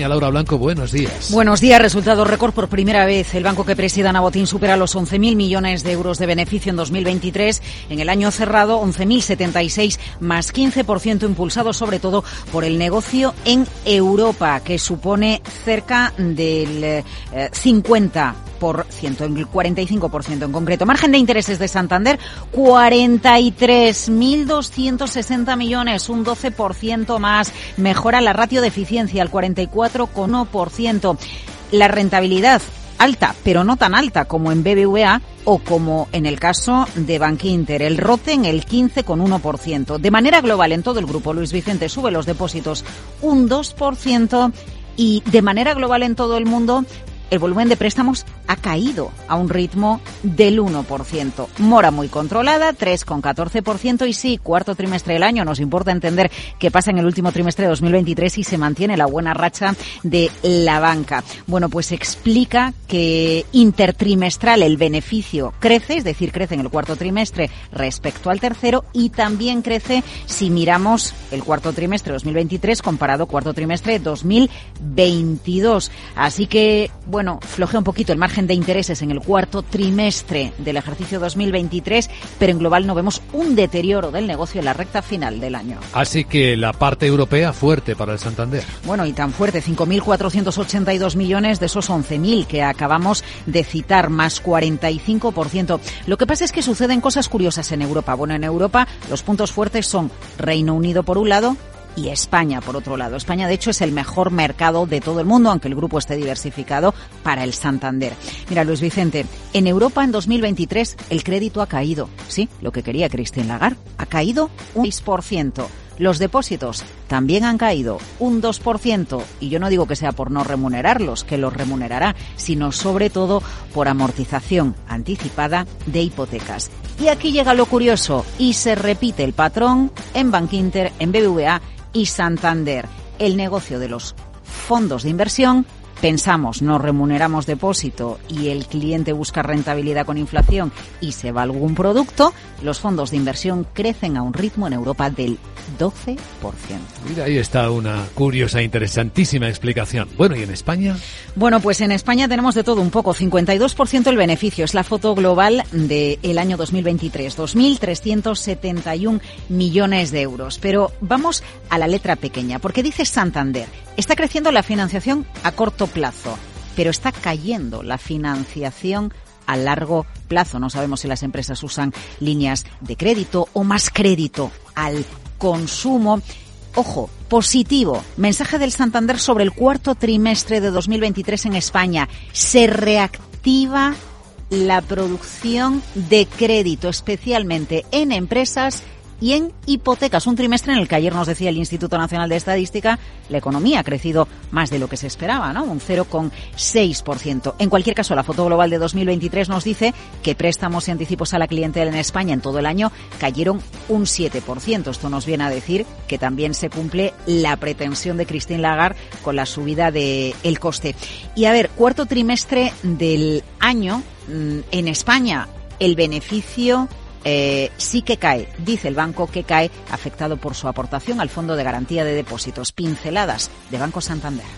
España. Laura Blanco, buenos días. Buenos días. Resultado récord por primera vez. El banco que presida Ana Botín supera los 11.000 millones de euros de beneficio en 2023. En el año cerrado, 11.076 más 15% impulsado sobre todo por el negocio en Europa, que supone cerca del 50 eh, por ciento, el 45% en concreto. Margen de intereses de Santander, 43.260 millones, un 12% más. Mejora la ratio de eficiencia al 44,1%. La rentabilidad alta, pero no tan alta como en BBVA o como en el caso de Bankinter. El ROTE en el 15,1%. De manera global en todo el grupo, Luis Vicente sube los depósitos un 2% y de manera global en todo el mundo el volumen de préstamos ha caído a un ritmo del 1%. Mora muy controlada, 3,14%. Y sí, cuarto trimestre del año. Nos importa entender qué pasa en el último trimestre de 2023 y se mantiene la buena racha de la banca. Bueno, pues explica que intertrimestral el beneficio crece, es decir, crece en el cuarto trimestre respecto al tercero y también crece si miramos el cuarto trimestre 2023 comparado cuarto trimestre 2022. Así que, bueno, flojea un poquito el margen de intereses en el cuarto trimestre del ejercicio 2023, pero en global no vemos un deterioro del negocio en la recta final del año. Así que la parte europea fuerte para el Santander. Bueno, y tan fuerte, 5.482 millones de esos 11.000 que acabamos de citar, más 45%. Lo que pasa es que suceden cosas curiosas en Europa. Bueno, en Europa los puntos fuertes son Reino Unido por un lado, y España, por otro lado. España, de hecho, es el mejor mercado de todo el mundo, aunque el grupo esté diversificado para el Santander. Mira, Luis Vicente, en Europa en 2023 el crédito ha caído. Sí, lo que quería Christine Lagarde. Ha caído un 6%. Los depósitos también han caído un 2% y yo no digo que sea por no remunerarlos, que los remunerará, sino sobre todo por amortización anticipada de hipotecas. Y aquí llega lo curioso y se repite el patrón en Bankinter, en BBVA y Santander. El negocio de los fondos de inversión pensamos, no remuneramos depósito y el cliente busca rentabilidad con inflación y se va algún producto, los fondos de inversión crecen a un ritmo en Europa del 12%. Mira, ahí está una curiosa, interesantísima explicación. Bueno, ¿y en España? Bueno, pues en España tenemos de todo un poco. 52% el beneficio. Es la foto global del año 2023. 2.371 millones de euros. Pero vamos a la letra pequeña, porque dice Santander. Está creciendo la financiación a corto plazo, pero está cayendo la financiación a largo plazo. No sabemos si las empresas usan líneas de crédito o más crédito al consumo. Ojo, positivo. Mensaje del Santander sobre el cuarto trimestre de 2023 en España. Se reactiva la producción de crédito, especialmente en empresas y en hipotecas. Un trimestre en el que ayer nos decía el Instituto Nacional de Estadística, la economía ha crecido más de lo que se esperaba, ¿no? Un 0,6%. En cualquier caso, la foto global de 2023 nos dice que préstamos y anticipos a la clientela en España en todo el año cayeron un 7%. Esto nos viene a decir que también se cumple la pretensión de Christine Lagarde con la subida del el coste. Y a ver, cuarto trimestre del año mm, en España, el beneficio eh, sí que cae, dice el banco que cae afectado por su aportación al Fondo de Garantía de Depósitos. Pinceladas de Banco Santander.